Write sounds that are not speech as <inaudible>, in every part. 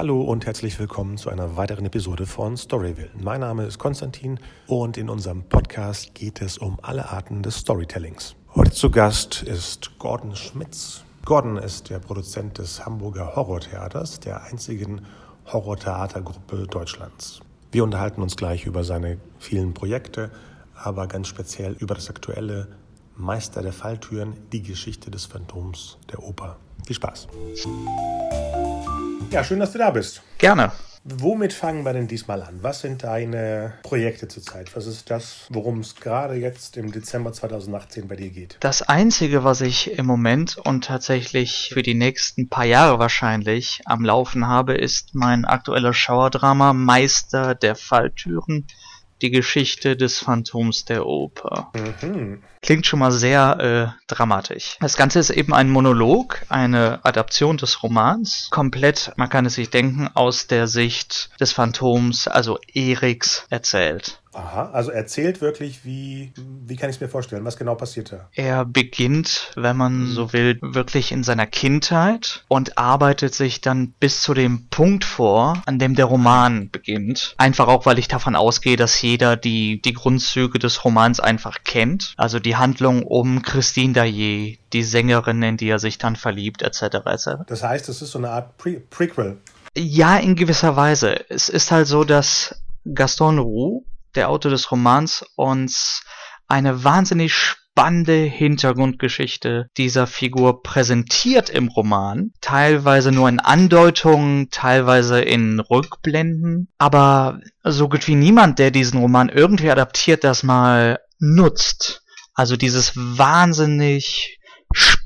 Hallo und herzlich willkommen zu einer weiteren Episode von Storyville. Mein Name ist Konstantin und in unserem Podcast geht es um alle Arten des Storytellings. Heute zu Gast ist Gordon Schmitz. Gordon ist der Produzent des Hamburger Horrortheaters, der einzigen Horrortheatergruppe Deutschlands. Wir unterhalten uns gleich über seine vielen Projekte, aber ganz speziell über das aktuelle Meister der Falltüren, die Geschichte des Phantoms der Oper. Viel Spaß! Ja, schön, dass du da bist. Gerne. Womit fangen wir denn diesmal an? Was sind deine Projekte zurzeit? Was ist das, worum es gerade jetzt im Dezember 2018 bei dir geht? Das Einzige, was ich im Moment und tatsächlich für die nächsten paar Jahre wahrscheinlich am Laufen habe, ist mein aktueller Schauerdrama Meister der Falltüren die Geschichte des Phantoms der Oper. Mhm. Klingt schon mal sehr äh, dramatisch. Das Ganze ist eben ein Monolog, eine Adaption des Romans, komplett, man kann es sich denken, aus der Sicht des Phantoms, also Eriks, erzählt. Aha, also erzählt wirklich, wie, wie kann ich es mir vorstellen? Was genau passiert da? Er beginnt, wenn man so will, wirklich in seiner Kindheit und arbeitet sich dann bis zu dem Punkt vor, an dem der Roman beginnt. Einfach auch, weil ich davon ausgehe, dass jeder die, die Grundzüge des Romans einfach kennt. Also die Handlung um Christine Daillet, die Sängerin, in die er sich dann verliebt, etc. etc. Das heißt, es ist so eine Art Pre Prequel. Ja, in gewisser Weise. Es ist halt so, dass Gaston Roux der Autor des Romans, uns eine wahnsinnig spannende Hintergrundgeschichte dieser Figur präsentiert im Roman, teilweise nur in Andeutungen, teilweise in Rückblenden, aber so gut wie niemand, der diesen Roman irgendwie adaptiert, das mal nutzt. Also dieses wahnsinnig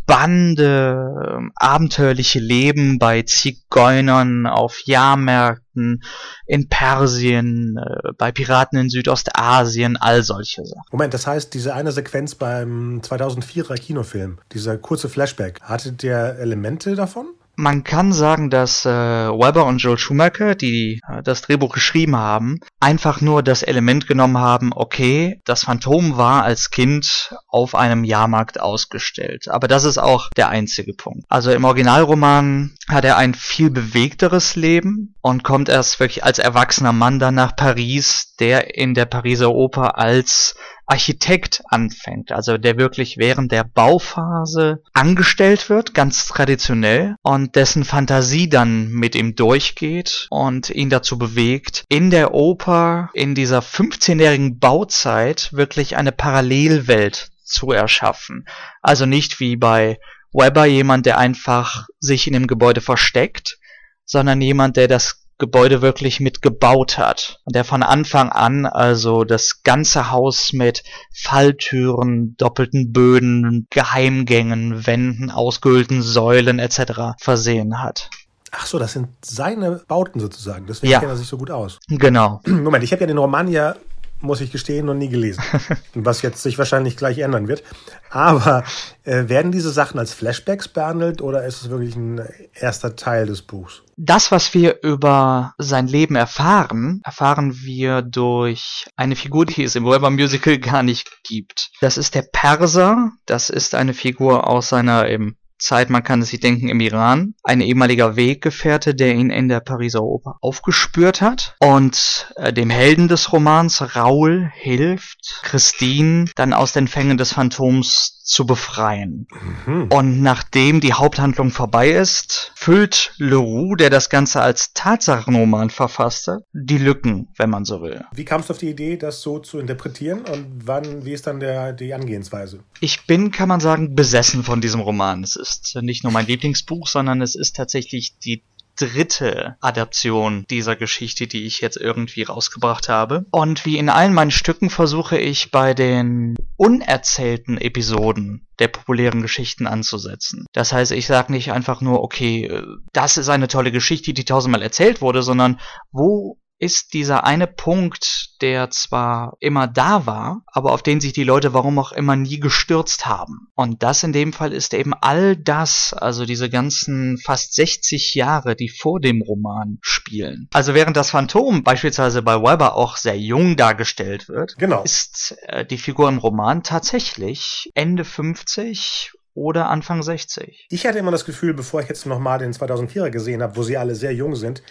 spannende, ähm, abenteuerliche Leben bei Zigeunern auf Jahrmärkten in Persien, äh, bei Piraten in Südostasien, all solche Sachen. Moment, das heißt, diese eine Sequenz beim 2004er Kinofilm, dieser kurze Flashback, hatte der Elemente davon? Man kann sagen, dass äh, Weber und Joel Schumacher, die äh, das Drehbuch geschrieben haben, einfach nur das Element genommen haben, okay, das Phantom war als Kind auf einem Jahrmarkt ausgestellt. Aber das ist auch der einzige Punkt. Also im Originalroman hat er ein viel bewegteres Leben und kommt erst wirklich als erwachsener Mann dann nach Paris, der in der Pariser Oper als Architekt anfängt, also der wirklich während der Bauphase angestellt wird, ganz traditionell, und dessen Fantasie dann mit ihm durchgeht und ihn dazu bewegt, in der Oper in dieser 15-jährigen Bauzeit wirklich eine Parallelwelt zu erschaffen. Also nicht wie bei Weber jemand, der einfach sich in dem Gebäude versteckt, sondern jemand, der das Gebäude wirklich mitgebaut hat. Und der von Anfang an also das ganze Haus mit Falltüren, doppelten Böden, Geheimgängen, Wänden, ausgehöhlten Säulen etc. versehen hat. Ach so, das sind seine Bauten sozusagen. Deswegen ja. kennt er sich so gut aus. Genau. <clears throat> Moment, ich habe ja den Roman ja muss ich gestehen, noch nie gelesen. <laughs> was jetzt sich wahrscheinlich gleich ändern wird. Aber äh, werden diese Sachen als Flashbacks behandelt oder ist es wirklich ein erster Teil des Buchs? Das, was wir über sein Leben erfahren, erfahren wir durch eine Figur, die es im Weber Musical gar nicht gibt. Das ist der Perser. Das ist eine Figur aus seiner eben Zeit, man kann es sich denken, im Iran. Ein ehemaliger Weggefährte, der ihn in der Pariser Oper aufgespürt hat. Und äh, dem Helden des Romans, Raoul, hilft Christine dann aus den Fängen des Phantoms zu befreien. Mhm. Und nachdem die Haupthandlung vorbei ist, füllt Leroux, der das Ganze als Tatsachenroman verfasste, die Lücken, wenn man so will. Wie kamst du auf die Idee, das so zu interpretieren und wann, wie ist dann der, die Angehensweise? Ich bin, kann man sagen, besessen von diesem Roman. Es ist nicht nur mein Lieblingsbuch, sondern es ist tatsächlich die dritte Adaption dieser Geschichte, die ich jetzt irgendwie rausgebracht habe. Und wie in allen meinen Stücken versuche ich bei den unerzählten Episoden der populären Geschichten anzusetzen. Das heißt, ich sage nicht einfach nur, okay, das ist eine tolle Geschichte, die tausendmal erzählt wurde, sondern wo ist dieser eine Punkt, der zwar immer da war, aber auf den sich die Leute warum auch immer nie gestürzt haben. Und das in dem Fall ist eben all das, also diese ganzen fast 60 Jahre, die vor dem Roman spielen. Also während das Phantom beispielsweise bei Weber auch sehr jung dargestellt wird, genau. ist äh, die Figur im Roman tatsächlich Ende 50 oder Anfang 60. Ich hatte immer das Gefühl, bevor ich jetzt nochmal den 2004er gesehen habe, wo sie alle sehr jung sind,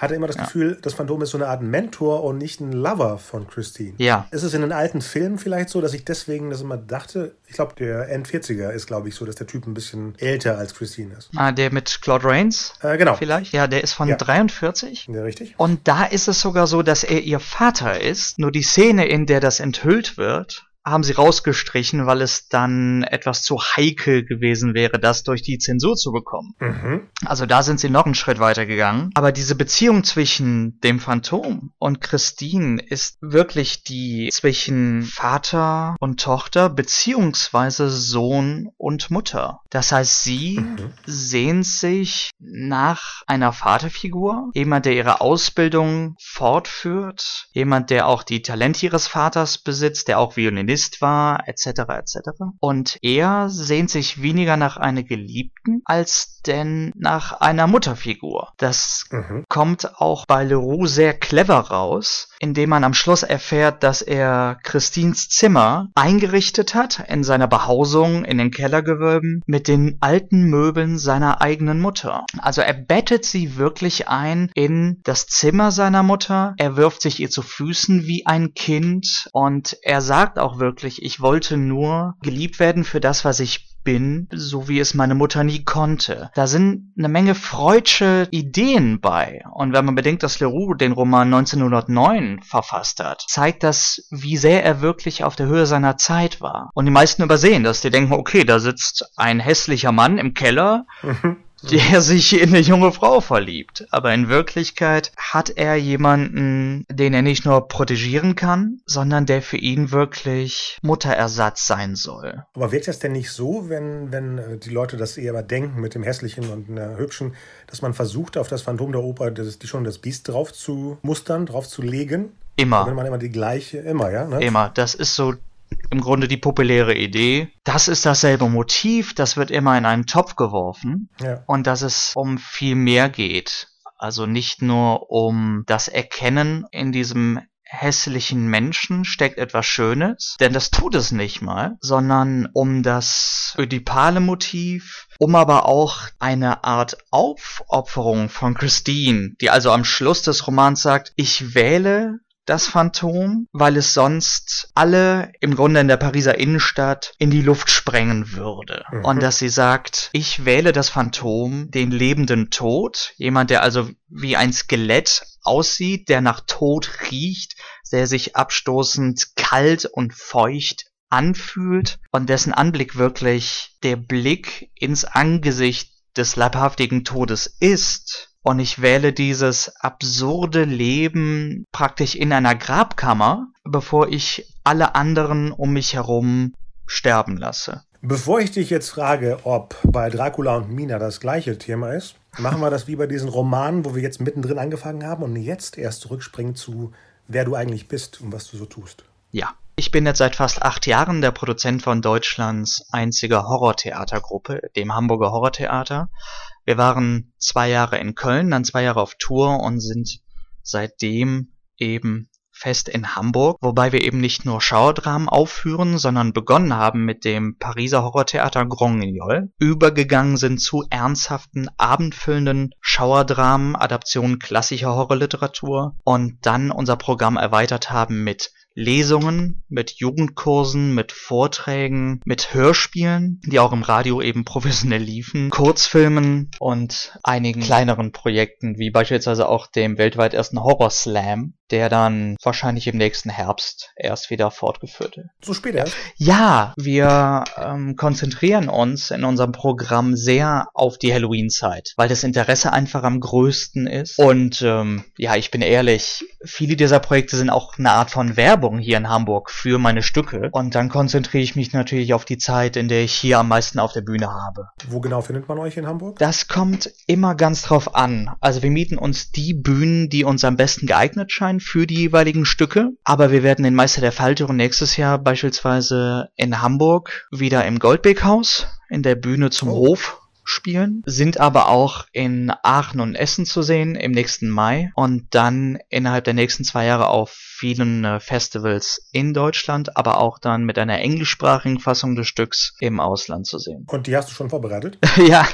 hatte immer das ja. Gefühl, das Phantom ist so eine Art Mentor und nicht ein Lover von Christine. Ja. Ist es in den alten Filmen vielleicht so, dass ich deswegen das immer dachte? Ich glaube, der N40er ist, glaube ich, so, dass der Typ ein bisschen älter als Christine ist. Ah, der mit Claude Rains? Äh, genau. Vielleicht? Ja, der ist von ja. 43. Ja, richtig. Und da ist es sogar so, dass er ihr Vater ist. Nur die Szene, in der das enthüllt wird, haben sie rausgestrichen, weil es dann etwas zu heikel gewesen wäre, das durch die Zensur zu bekommen. Mhm. Also da sind sie noch einen Schritt weiter gegangen. Aber diese Beziehung zwischen dem Phantom und Christine ist wirklich die zwischen Vater und Tochter beziehungsweise Sohn und Mutter. Das heißt, sie mhm. sehnt sich nach einer Vaterfigur, jemand, der ihre Ausbildung fortführt, jemand, der auch die Talente ihres Vaters besitzt, der auch Violinist Pianist war, etc. etc. Und er sehnt sich weniger nach einer Geliebten als denn nach einer Mutterfigur. Das mhm. kommt auch bei Leroux sehr clever raus, indem man am Schluss erfährt, dass er Christines Zimmer eingerichtet hat in seiner Behausung in den Kellergewölben mit den alten Möbeln seiner eigenen Mutter. Also er bettet sie wirklich ein in das Zimmer seiner Mutter, er wirft sich ihr zu Füßen wie ein Kind und er sagt auch wirklich, ich wollte nur geliebt werden für das, was ich bin, so wie es meine Mutter nie konnte. Da sind eine Menge freudsche Ideen bei. Und wenn man bedenkt, dass Leroux den Roman 1909 verfasst hat, zeigt das, wie sehr er wirklich auf der Höhe seiner Zeit war. Und die meisten übersehen das. Die denken, okay, da sitzt ein hässlicher Mann im Keller, der sich in eine junge Frau verliebt. Aber in Wirklichkeit hat er jemanden, den er nicht nur protegieren kann, sondern der für ihn wirklich Mutterersatz sein soll. Aber wirkt das denn nicht so, wenn, wenn äh, die Leute das eher denken mit dem Hässlichen und der Hübschen, dass man versucht, auf das Phantom der Oper das, die schon das Biest drauf zu mustern, drauf zu legen? Immer. Wenn man immer die gleiche, immer, ja? Ne? Immer. Das ist so im Grunde die populäre Idee. Das ist dasselbe Motiv, das wird immer in einen Topf geworfen ja. und dass es um viel mehr geht. Also nicht nur um das Erkennen in diesem hässlichen Menschen steckt etwas Schönes, denn das tut es nicht mal, sondern um das ödipale Motiv, um aber auch eine Art Aufopferung von Christine, die also am Schluss des Romans sagt, ich wähle das Phantom, weil es sonst alle im Grunde in der Pariser Innenstadt in die Luft sprengen würde. Mhm. Und dass sie sagt, ich wähle das Phantom, den lebenden Tod, jemand, der also wie ein Skelett aussieht, der nach Tod riecht, der sich abstoßend kalt und feucht anfühlt und dessen Anblick wirklich der Blick ins Angesicht des leibhaftigen Todes ist und ich wähle dieses absurde Leben praktisch in einer Grabkammer, bevor ich alle anderen um mich herum sterben lasse. Bevor ich dich jetzt frage, ob bei Dracula und Mina das gleiche Thema ist, machen wir das wie bei diesen Romanen, wo wir jetzt mittendrin angefangen haben und jetzt erst zurückspringen zu, wer du eigentlich bist und was du so tust. Ja. Ich bin jetzt seit fast acht Jahren der Produzent von Deutschlands einziger Horrortheatergruppe, dem Hamburger Horrortheater. Wir waren zwei Jahre in Köln, dann zwei Jahre auf Tour und sind seitdem eben fest in Hamburg, wobei wir eben nicht nur Schauerdramen aufführen, sondern begonnen haben mit dem Pariser Horrortheater Grand Guignol, übergegangen sind zu ernsthaften, abendfüllenden Schauerdramen, Adaptionen klassischer Horrorliteratur und dann unser Programm erweitert haben mit Lesungen, mit Jugendkursen, mit Vorträgen, mit Hörspielen, die auch im Radio eben professionell liefen, Kurzfilmen und einigen kleineren Projekten, wie beispielsweise auch dem weltweit ersten Horror Slam, der dann wahrscheinlich im nächsten Herbst erst wieder fortgeführt wird. So spät erst? Ja, wir ähm, konzentrieren uns in unserem Programm sehr auf die Halloween-Zeit, weil das Interesse einfach am größten ist. Und ähm, ja, ich bin ehrlich, viele dieser Projekte sind auch eine Art von Werbung hier in Hamburg für meine Stücke. Und dann konzentriere ich mich natürlich auf die Zeit, in der ich hier am meisten auf der Bühne habe. Wo genau findet man euch in Hamburg? Das kommt immer ganz drauf an. Also wir mieten uns die Bühnen, die uns am besten geeignet scheinen für die jeweiligen Stücke. Aber wir werden den Meister der Falltüren nächstes Jahr beispielsweise in Hamburg wieder im Goldbeckhaus in der Bühne zum oh. Hof spielen, sind aber auch in Aachen und Essen zu sehen im nächsten Mai und dann innerhalb der nächsten zwei Jahre auf vielen äh, Festivals in Deutschland, aber auch dann mit einer englischsprachigen Fassung des Stücks im Ausland zu sehen. Und die hast du schon vorbereitet? <laughs> ja,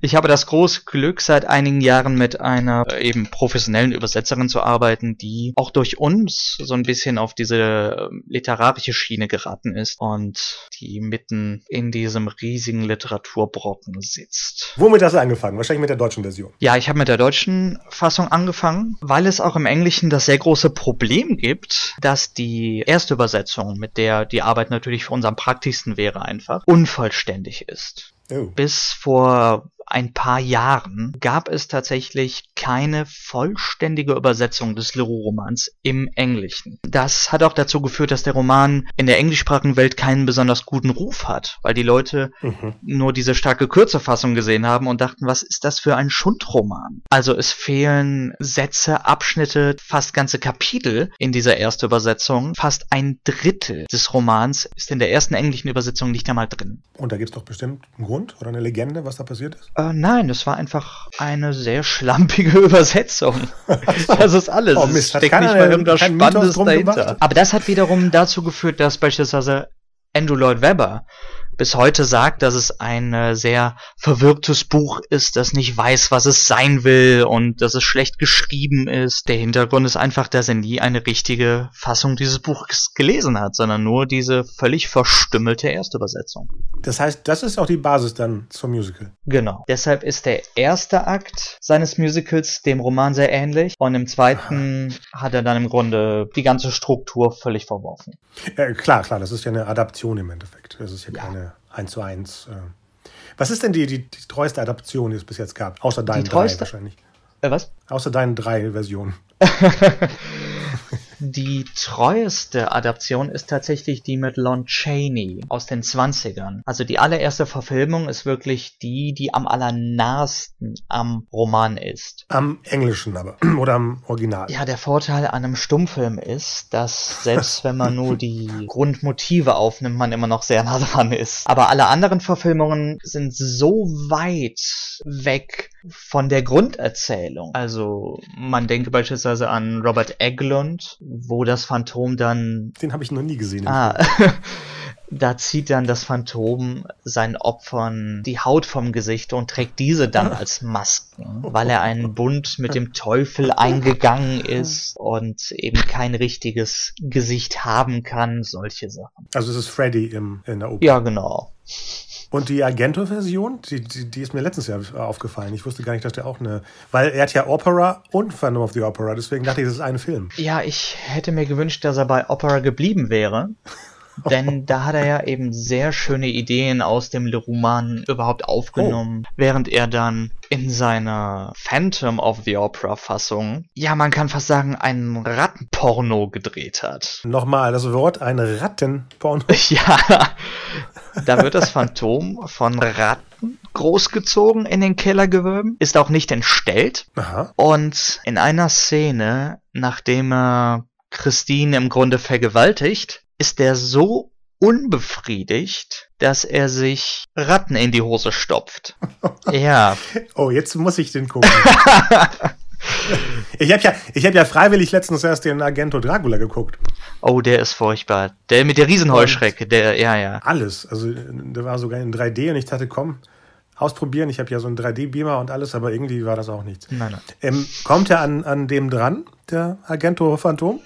ich habe das große Glück, seit einigen Jahren mit einer äh, eben professionellen Übersetzerin zu arbeiten, die auch durch uns so ein bisschen auf diese ähm, literarische Schiene geraten ist und die mitten in diesem riesigen Literaturbrocken sitzt. Womit hast du angefangen? Wahrscheinlich mit der deutschen Version. Ja, ich habe mit der deutschen Fassung angefangen, weil es auch im Englischen das sehr große Problem gibt, dass die erste Übersetzung, mit der die Arbeit natürlich für uns am praktischsten wäre, einfach unvollständig ist. Oh. Bis vor ein paar Jahren gab es tatsächlich keine vollständige Übersetzung des Leroux-Romans im Englischen. Das hat auch dazu geführt, dass der Roman in der englischsprachigen Welt keinen besonders guten Ruf hat, weil die Leute mhm. nur diese starke Kürzefassung gesehen haben und dachten, was ist das für ein Schundroman? Also es fehlen Sätze, Abschnitte, fast ganze Kapitel in dieser ersten Übersetzung. Fast ein Drittel des Romans ist in der ersten englischen Übersetzung nicht einmal drin. Und da gibt es doch bestimmt einen Grund oder eine Legende, was da passiert ist? Äh, nein, es war einfach eine sehr schlampige <laughs> Übersetzung. <laughs> das ist alles. Oh, Mist, es steckt nicht mal irgendwas Spannendes dahinter. Gemacht? Aber das hat wiederum dazu geführt, dass beispielsweise Andrew Lloyd Webber bis heute sagt, dass es ein äh, sehr verwirrtes Buch ist, das nicht weiß, was es sein will und dass es schlecht geschrieben ist. Der Hintergrund ist einfach, dass er nie eine richtige Fassung dieses Buches gelesen hat, sondern nur diese völlig verstümmelte Erstübersetzung. Das heißt, das ist auch die Basis dann zum Musical. Genau. Deshalb ist der erste Akt seines Musicals dem Roman sehr ähnlich und im zweiten Aha. hat er dann im Grunde die ganze Struktur völlig verworfen. Ja, klar, klar, das ist ja eine Adaption im Endeffekt. Das ist ja, ja. keine eins zu eins. Äh. Was ist denn die, die, die, treueste Adaption, die es bis jetzt gab? Außer deinen drei wahrscheinlich. Äh, was? Außer deinen drei Versionen. <laughs> Die treueste Adaption ist tatsächlich die mit Lon Chaney aus den 20ern. Also die allererste Verfilmung ist wirklich die, die am allernahesten am Roman ist. Am Englischen aber. <clears throat> Oder am Original. Ja, der Vorteil an einem Stummfilm ist, dass selbst wenn man nur die <laughs> Grundmotive aufnimmt, man immer noch sehr nah dran ist. Aber alle anderen Verfilmungen sind so weit weg von der Grunderzählung. Also man denke beispielsweise an Robert Eglund, wo das Phantom dann. Den habe ich noch nie gesehen. Ah, <laughs> da zieht dann das Phantom seinen Opfern die Haut vom Gesicht und trägt diese dann <laughs> als Masken, weil er einen Bund mit dem Teufel <laughs> eingegangen ist und eben kein richtiges Gesicht haben kann, solche Sachen. Also es ist Freddy im, in der Oper. Ja, genau. Und die Argento-Version, die, die, die, ist mir letztens Jahr aufgefallen. Ich wusste gar nicht, dass der auch eine. Weil er hat ja Opera und Phantom of the Opera, deswegen dachte ich, das ist ein Film. Ja, ich hätte mir gewünscht, dass er bei Opera geblieben wäre. Denn da hat er ja eben sehr schöne Ideen aus dem Roman überhaupt aufgenommen, oh. während er dann in seiner Phantom of the Opera Fassung, ja, man kann fast sagen, ein Rattenporno gedreht hat. Nochmal das Wort, ein Rattenporno. <laughs> ja, da wird das Phantom von Ratten großgezogen in den Kellergewölben, ist auch nicht entstellt. Aha. Und in einer Szene, nachdem er Christine im Grunde vergewaltigt, ist er so unbefriedigt, dass er sich Ratten in die Hose stopft. <laughs> ja. Oh, jetzt muss ich den gucken. <laughs> ich habe ja, ich hab ja freiwillig letztens erst den Agento Dracula geguckt. Oh, der ist furchtbar. Der mit der Riesenheuschrecke, der, ja, ja. Alles. Also, der war sogar in 3D und ich dachte, komm, ausprobieren. Ich habe ja so einen 3D-Beamer und alles, aber irgendwie war das auch nichts. Nein, nein. Ähm, kommt er an, an dem dran, der Agento Phantom?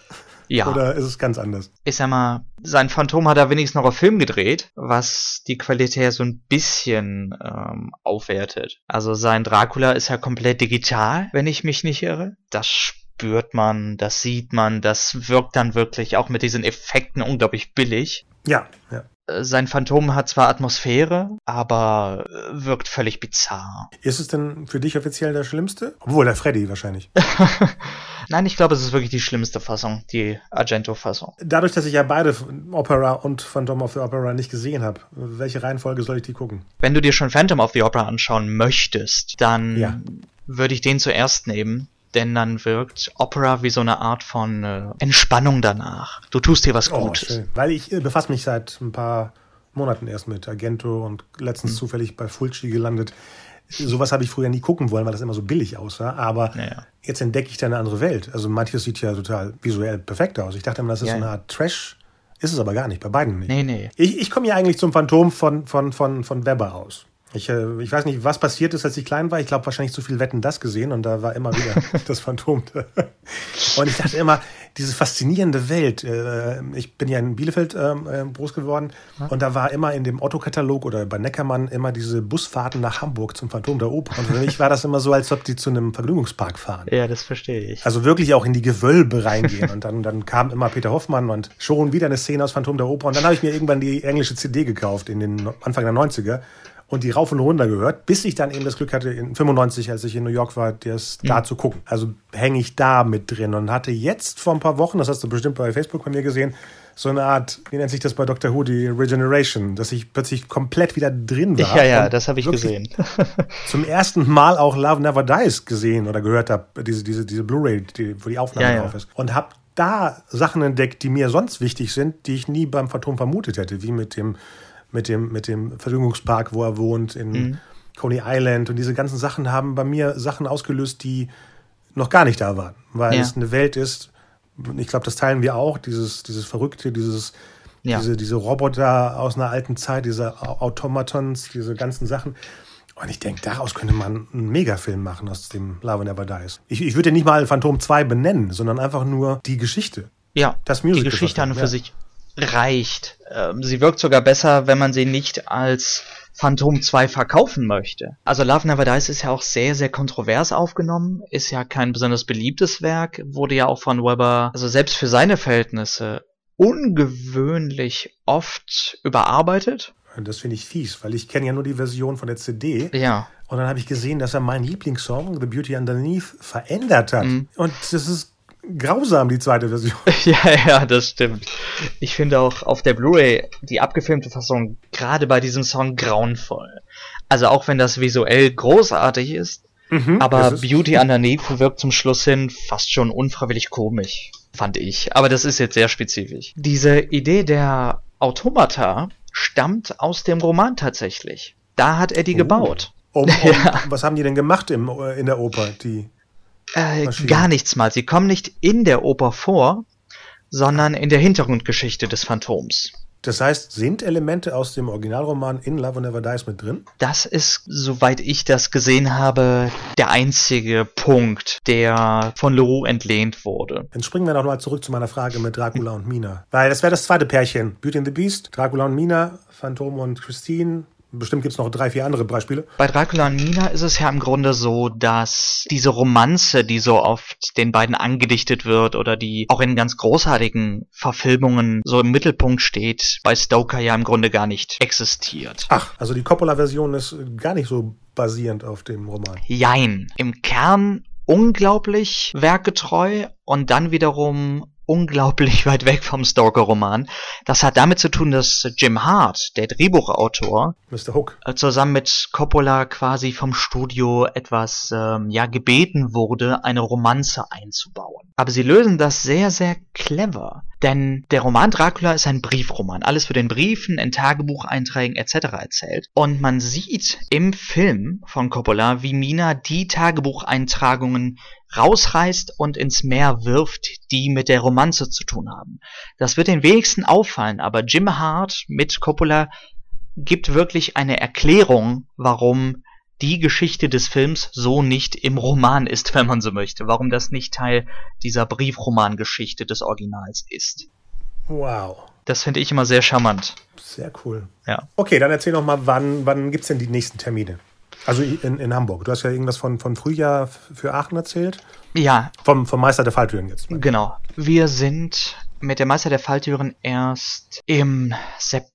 Ja. Oder ist es ganz anders? Ich sag mal, sein Phantom hat er wenigstens noch auf Film gedreht, was die Qualität so ein bisschen ähm, aufwertet. Also sein Dracula ist ja komplett digital, wenn ich mich nicht irre. Das spürt man, das sieht man, das wirkt dann wirklich auch mit diesen Effekten unglaublich billig. Ja, ja. Sein Phantom hat zwar Atmosphäre, aber wirkt völlig bizarr. Ist es denn für dich offiziell der schlimmste? Obwohl, der Freddy wahrscheinlich. <laughs> Nein, ich glaube, es ist wirklich die schlimmste Fassung, die Argento-Fassung. Dadurch, dass ich ja beide Opera und Phantom of the Opera nicht gesehen habe, welche Reihenfolge soll ich die gucken? Wenn du dir schon Phantom of the Opera anschauen möchtest, dann ja. würde ich den zuerst nehmen denn dann wirkt Opera wie so eine Art von äh, Entspannung danach. Du tust dir was oh, Gutes. Schön. Weil ich äh, befasse mich seit ein paar Monaten erst mit Argento und letztens hm. zufällig bei Fulci gelandet. Sowas habe ich früher nie gucken wollen, weil das immer so billig aussah. Aber Naja. jetzt entdecke ich da eine andere Welt. Also manches sieht ja total visuell perfekt aus. Ich dachte immer, das ist Ja, so eine. Art Trash. Ist es aber gar nicht, bei beiden nicht. Nee, nee. Ich, ich komme ja eigentlich zum Phantom von, von, von, von Weber aus. Ich, äh, ich weiß nicht, was passiert ist, als ich klein war. Ich glaube, wahrscheinlich zu viel Wetten das gesehen und da war immer wieder <laughs> das Phantom. <laughs> Und ich dachte immer, diese faszinierende Welt. Äh, ich bin ja in Bielefeld ähm, äh, groß geworden und da war immer in dem Otto-Katalog oder bei Neckermann immer diese Busfahrten nach Hamburg zum Phantom der Oper. Und für mich war das immer so, als ob die zu einem Vergnügungspark fahren. Ja, das verstehe ich. Also wirklich auch in die Gewölbe reingehen. Und dann, dann kam immer Peter Hoffmann und schon wieder eine Szene aus Phantom der Oper. Und dann habe ich mir irgendwann die englische CD gekauft in den Anfang der 90er und die rauf und runter gehört, bis ich dann eben das Glück hatte, in 95, als ich in New York war, das da zu gucken. Also hänge ich da mit drin und hatte jetzt vor ein paar Wochen, das hast du bestimmt bei Facebook bei mir gesehen, so eine Art, wie nennt sich das bei Dr. Who, die Regeneration, dass ich plötzlich komplett wieder drin war. ja, ja, das habe ich gesehen. <laughs> zum ersten Mal auch Love Never Dies gesehen oder gehört habe, diese, diese, diese Blu-ray, die, wo die Aufnahme Ja, ja. drauf ist. Und habe da Sachen entdeckt, die mir sonst wichtig sind, die ich nie beim Phantom vermutet hätte, wie mit dem, mit dem, mit dem Vergnügungspark, wo er wohnt, in Mhm. Coney Island. Und diese ganzen Sachen haben bei mir Sachen ausgelöst, die noch gar nicht da waren, weil Ja. es eine Welt ist, ich glaube, das teilen wir auch, dieses, dieses Verrückte, dieses, Ja. diese, diese Roboter aus einer alten Zeit, diese Au- Automatons, diese ganzen Sachen. Und ich denke, daraus könnte man einen Megafilm machen aus dem Love Never Dies. Ich, ich würde nicht mal Phantom 2 benennen, sondern einfach nur die Geschichte. Ja, Das die Musical Geschichte an und für ja. sich reicht. Ähm, sie wirkt sogar besser, wenn man sie nicht als Phantom 2 verkaufen möchte. Also Love Never Dies ist ja auch sehr, sehr kontrovers aufgenommen, ist ja kein besonders beliebtes Werk, wurde ja auch von Weber, also selbst für seine Verhältnisse, ungewöhnlich oft überarbeitet. Das finde ich fies, weil ich kenne ja nur die Version von der CD. Ja, Und dann habe ich gesehen, dass er meinen Lieblingssong, The Beauty Underneath, verändert hat. Mhm. Und das ist grausam, die zweite Version. <laughs> Ja, ja, das stimmt. Ich finde auch auf der Blu-ray die abgefilmte Fassung gerade bei diesem Song grauenvoll. Also auch wenn das visuell großartig ist, aber das ist- Beauty Underneath wirkt zum Schluss hin fast schon unfreiwillig komisch, fand ich. Aber das ist jetzt sehr spezifisch. Diese Idee der Automata stammt aus dem Roman tatsächlich. Da hat er die gebaut. Um, um, <laughs> Ja. Was haben die denn gemacht im, äh, in der Oper? Die, Äh, gar nichts mal. Sie kommen nicht in der Oper vor, sondern in der Hintergrundgeschichte des Phantoms. das heißt, sind Elemente aus dem Originalroman in Love Never Dies mit drin? Das ist, soweit ich das gesehen habe, der einzige Punkt, der von Leroux entlehnt wurde. Dann springen wir noch mal zurück zu meiner Frage mit Dracula und Mina. Weil das wäre das zweite Pärchen. Beauty and the Beast, Dracula und Mina, Phantom und Christine. Bestimmt gibt es noch drei, vier andere Beispiele. Bei Dracula und Mina ist es ja im Grunde so, dass diese Romanze, die so oft den beiden angedichtet wird oder die auch in ganz großartigen Verfilmungen so im Mittelpunkt steht, bei Stoker ja im Grunde gar nicht existiert. Ach, also die Coppola-Version ist gar nicht so basierend auf dem Roman. Jein. Im Kern unglaublich werkgetreu und dann wiederum unglaublich weit weg vom Stoker-Roman. Das hat damit zu tun, dass Jim Hart, der Drehbuchautor, Mr. Hook. äh, zusammen mit Coppola quasi vom Studio etwas ähm, ja gebeten wurde, eine Romanze einzubauen. Aber sie lösen das sehr, sehr clever. Denn der Roman Dracula ist ein Briefroman. Alles für den Briefen, in Tagebucheinträgen etc. erzählt. Und man sieht im Film von Coppola, wie Mina die Tagebucheintragungen rausreißt und ins Meer wirft, die mit der Romanze zu tun haben. Das wird den wenigsten auffallen, aber Jim Hart mit Coppola gibt wirklich eine Erklärung, warum die Geschichte des Films so nicht im Roman ist, <laughs> wenn man so möchte. Warum das nicht Teil dieser Briefromangeschichte des Originals ist. Wow. Das finde ich immer sehr charmant. Sehr cool. Ja. Okay, dann erzähl noch mal, wann, wann gibt es denn die nächsten Termine? Also in, in Hamburg. Du hast ja irgendwas von, von Frühjahr für Aachen erzählt. Ja, Vom, vom Meister der Falltüren jetzt. genau. Wir sind mit der Meister der Falltüren erst im September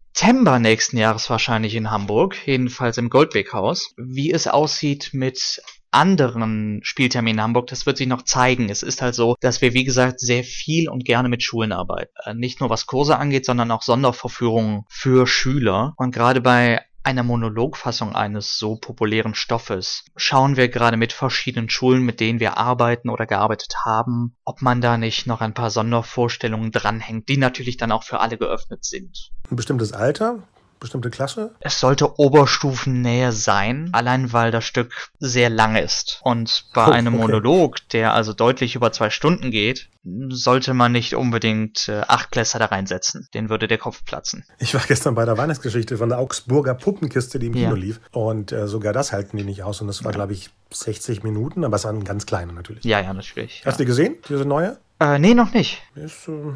nächsten Jahres wahrscheinlich in Hamburg, jedenfalls im Goldweghaus. Wie es aussieht mit anderen Spielterminen in Hamburg, das wird sich noch zeigen. Es ist halt so, dass wir, wie gesagt, sehr viel und gerne mit Schulen arbeiten. Äh, Nicht nur was Kurse angeht, sondern auch Sondervorführungen für Schüler. Und gerade bei einer Monologfassung eines so populären Stoffes schauen wir gerade mit verschiedenen Schulen, mit denen wir arbeiten oder gearbeitet haben, ob man da nicht noch ein paar Sondervorstellungen dranhängt, die natürlich dann auch für alle geöffnet sind. Ein bestimmtes Alter? Bestimmte Klasse? Es sollte Oberstufennähe sein, allein weil das Stück sehr lang ist. Und bei Oh, einem okay. Monolog, der also deutlich über zwei Stunden geht, sollte man nicht unbedingt äh, Achtklässler da reinsetzen. Den würde der Kopf platzen. Ich war gestern bei der Weihnachtsgeschichte von der Augsburger Puppenkiste, die im Ja. Kino lief. Und äh, sogar das halten die nicht aus. Und das war, glaube ich, 60 Minuten, aber es waren ganz kleine natürlich. Ja, ja, natürlich. Hast du die gesehen, diese neue? Ja. Äh, nee, noch nicht. Ist äh,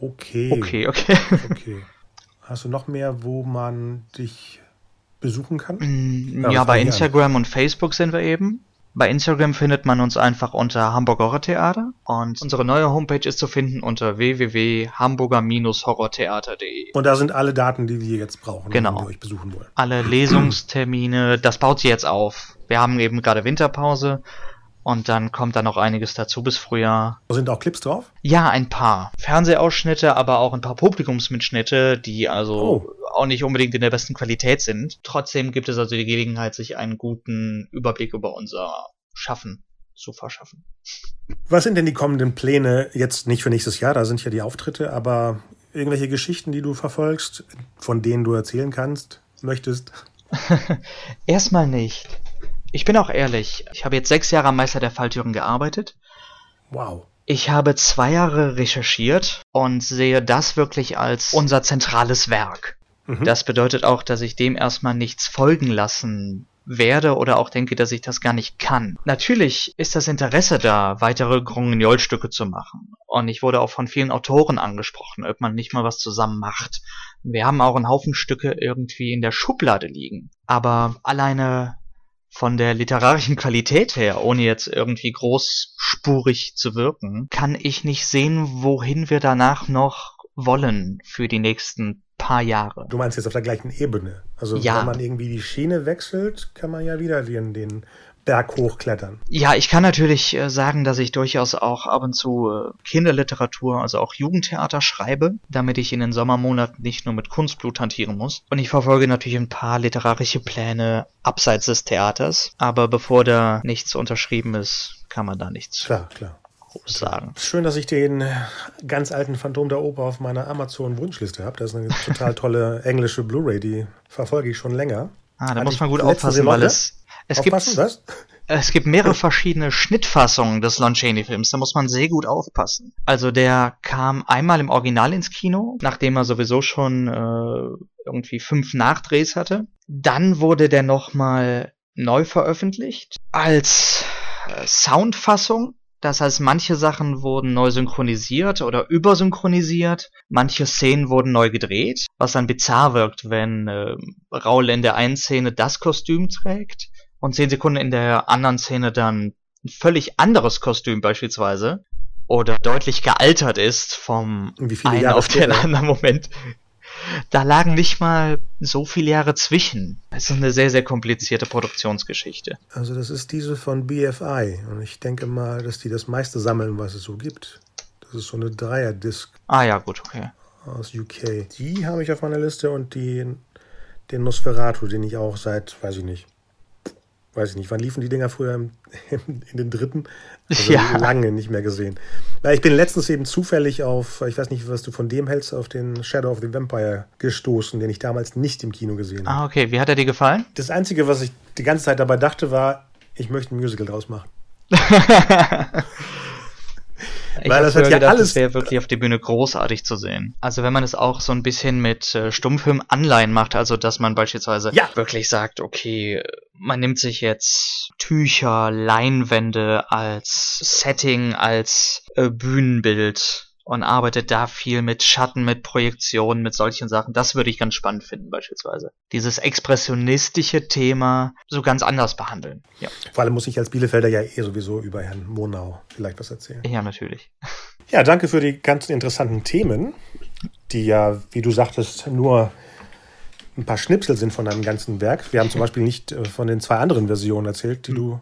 okay. Okay, okay. <laughs> Okay. Hast du noch mehr, wo man dich besuchen kann? Mm, Ja, ja, bei an. Instagram und Facebook sind wir eben. Bei Instagram findet man uns einfach unter Hamburger Horrortheater und unsere neue Homepage ist zu finden unter www.hamburger-horrortheater.de. Und da sind alle Daten, die wir jetzt brauchen, Genau. wenn wir euch besuchen wollen. Alle Lesungstermine, das baut sich jetzt auf. Wir haben eben gerade Winterpause und dann kommt da noch einiges dazu bis Frühjahr. Sind auch Clips drauf? Ja, ein paar Fernsehausschnitte, aber auch ein paar Publikumsmitschnitte, die also Oh. auch nicht unbedingt in der besten Qualität sind. Trotzdem gibt es also die Gelegenheit, sich einen guten Überblick über unser Schaffen zu verschaffen. Was sind denn die kommenden Pläne jetzt nicht für nächstes Jahr? Da sind ja die Auftritte, aber irgendwelche Geschichten, die du verfolgst, von denen du erzählen kannst, möchtest? <laughs> Erstmal nicht. Ich bin auch ehrlich, ich habe jetzt sechs Jahre am Meister der Falltüren gearbeitet. Wow. Ich habe zwei Jahre recherchiert und sehe das wirklich als unser zentrales Werk. Mhm. Das bedeutet auch, dass ich dem erstmal nichts folgen lassen werde oder auch denke, dass ich das gar nicht kann. Natürlich ist das Interesse da, weitere Grongniol-Stücke zu machen. Und ich wurde auch von vielen Autoren angesprochen, ob man nicht mal was zusammen macht. Wir haben auch einen Haufen Stücke irgendwie in der Schublade liegen. Aber alleine von der literarischen Qualität her, ohne jetzt irgendwie großspurig zu wirken, kann ich nicht sehen, wohin wir danach noch wollen für die nächsten paar Jahre. Du meinst jetzt auf der gleichen Ebene. Also Ja. wenn man irgendwie die Schiene wechselt, kann man ja wieder den, den Berg hochklettern. Ja, ich kann natürlich äh, sagen, dass ich durchaus auch ab und zu äh, Kinderliteratur, also auch Jugendtheater schreibe, damit ich in den Sommermonaten nicht nur mit Kunstblut hantieren muss. Und ich verfolge natürlich ein paar literarische Pläne abseits des Theaters, aber bevor da nichts unterschrieben ist, kann man da nichts Klar, klar. groß sagen. Schön, dass ich den ganz alten Phantom der Oper auf meiner Amazon-Wunschliste habe. Das ist eine total tolle englische Blu-ray, die verfolge ich schon länger. Ah, da Hatte muss man gut aufpassen, weil ne? Es es gibt Aufpassen, was? Es gibt mehrere <laughs> verschiedene Schnittfassungen des Lon Chaney Films, da muss man sehr gut aufpassen. Also der kam einmal im Original ins Kino, nachdem er sowieso schon äh, irgendwie fünf Nachdrehs hatte. Dann wurde der nochmal neu veröffentlicht als äh, Soundfassung. Das heißt, manche Sachen wurden neu synchronisiert oder übersynchronisiert, manche Szenen wurden neu gedreht, was dann bizarr wirkt, wenn äh, Raul in der einen Szene das Kostüm trägt und zehn Sekunden in der anderen Szene dann ein völlig anderes Kostüm beispielsweise oder deutlich gealtert ist vom Und wie viele einen Jahre auf den anderen Moment. Da lagen nicht mal so viele Jahre zwischen. Es ist eine sehr, sehr komplizierte Produktionsgeschichte. Also das ist diese von BFI. Und ich denke mal, dass die das meiste sammeln, was es so gibt. Das ist so eine Dreier-Disc Ah ja, gut, okay. aus UK. Die habe ich auf meiner Liste und die, den Nosferatu, den ich auch seit, weiß ich nicht, weiß ich nicht, wann liefen die Dinger früher <laughs> im, in den dritten? Also Ja. lange nicht mehr gesehen. Ich bin letztens eben zufällig auf, ich weiß nicht, was du von dem hältst, auf den Shadow of the Vampire gestoßen, den ich damals nicht im Kino gesehen habe. Ah, okay. Wie hat er dir gefallen? Das Einzige, was ich die ganze Zeit dabei dachte, war, ich möchte ein Musical draus machen. <laughs> Ich Weil das hat ja gedacht, alles- das wäre wirklich auf der Bühne großartig zu sehen. Also wenn man es auch so ein bisschen mit äh, Stummfilm-Anleihen macht, also dass man beispielsweise Ja. wirklich sagt, okay, man nimmt sich jetzt Tücher, Leinwände als Setting, als äh, Bühnenbild und arbeitet da viel mit Schatten, mit Projektionen, mit solchen Sachen. Das würde ich ganz spannend finden beispielsweise. Dieses expressionistische Thema so ganz anders behandeln. Ja, Vor allem muss ich als Bielefelder ja eh sowieso über Herrn Monau vielleicht was erzählen. ja natürlich. <laughs> Ja, danke für die ganzen interessanten Themen, die ja, wie du sagtest, nur ein paar Schnipsel sind von einem ganzen Werk. Wir haben zum <laughs> Beispiel nicht äh, von den zwei anderen Versionen erzählt, die du aus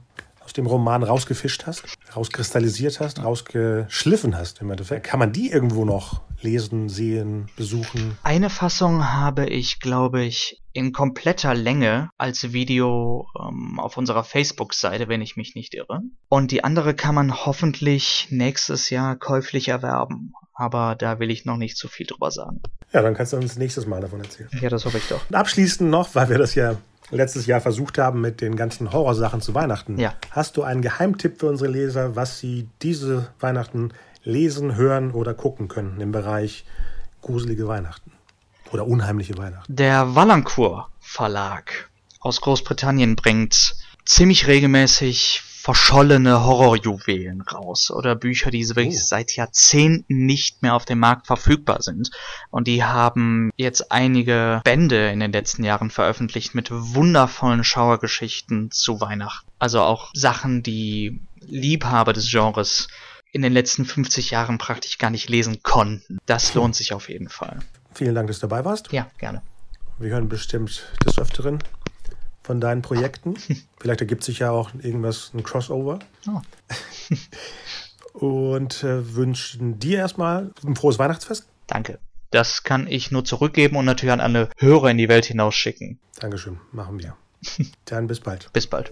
dem Roman rausgefischt hast, rauskristallisiert hast, rausgeschliffen hast im Endeffekt. Kann man die irgendwo noch lesen, sehen, besuchen? Eine Fassung habe ich, glaube ich, in kompletter Länge als Video ähm, auf unserer Facebook-Seite, wenn ich mich nicht irre. Und die andere kann man hoffentlich nächstes Jahr käuflich erwerben. Aber da will ich noch nicht zu viel drüber sagen. Ja, dann kannst du uns nächstes Mal davon erzählen. Ja, das hoffe ich doch. Und abschließend noch, weil wir das ja letztes Jahr versucht haben mit den ganzen Horrorsachen zu Weihnachten. Ja. Hast du einen Geheimtipp für unsere Leser, was sie diese Weihnachten lesen, hören oder gucken können im Bereich gruselige Weihnachten oder unheimliche Weihnachten? Der Wallancourt Verlag aus Großbritannien bringt ziemlich regelmäßig verschollene Horrorjuwelen raus oder Bücher, die wirklich Oh. seit Jahrzehnten nicht mehr auf dem Markt verfügbar sind. Und die haben jetzt einige Bände in den letzten Jahren veröffentlicht mit wundervollen Schauergeschichten zu Weihnachten. Also auch Sachen, die Liebhaber des Genres in den letzten 50 Jahren praktisch gar nicht lesen konnten. Das lohnt sich auf jeden Fall. Vielen Dank, dass du dabei warst. Ja, gerne. Wir hören bestimmt des Öfteren von deinen Projekten. <laughs> Vielleicht ergibt sich ja auch irgendwas, ein Crossover. Oh. <laughs> Und äh, wünschen dir erstmal ein frohes Weihnachtsfest. Danke. Das kann ich nur zurückgeben und natürlich an alle Hörer in die Welt hinausschicken. Dankeschön, machen wir. <laughs> Dann bis bald. Bis bald.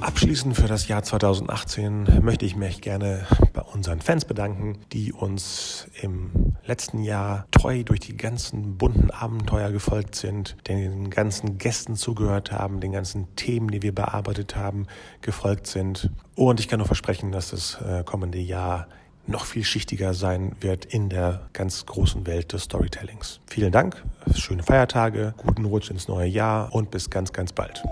Abschließend für das Jahr 2018 möchte ich mich gerne bei unseren Fans bedanken, die uns im letzten Jahr treu durch die ganzen bunten Abenteuer gefolgt sind, den ganzen Gästen zugehört haben, den ganzen Themen, die wir bearbeitet haben, gefolgt sind. Und ich kann nur versprechen, dass das äh, kommende Jahr noch viel schichtiger sein wird in der ganz großen Welt des Storytellings. Vielen Dank, schöne Feiertage, guten Rutsch ins neue Jahr und bis ganz, ganz bald.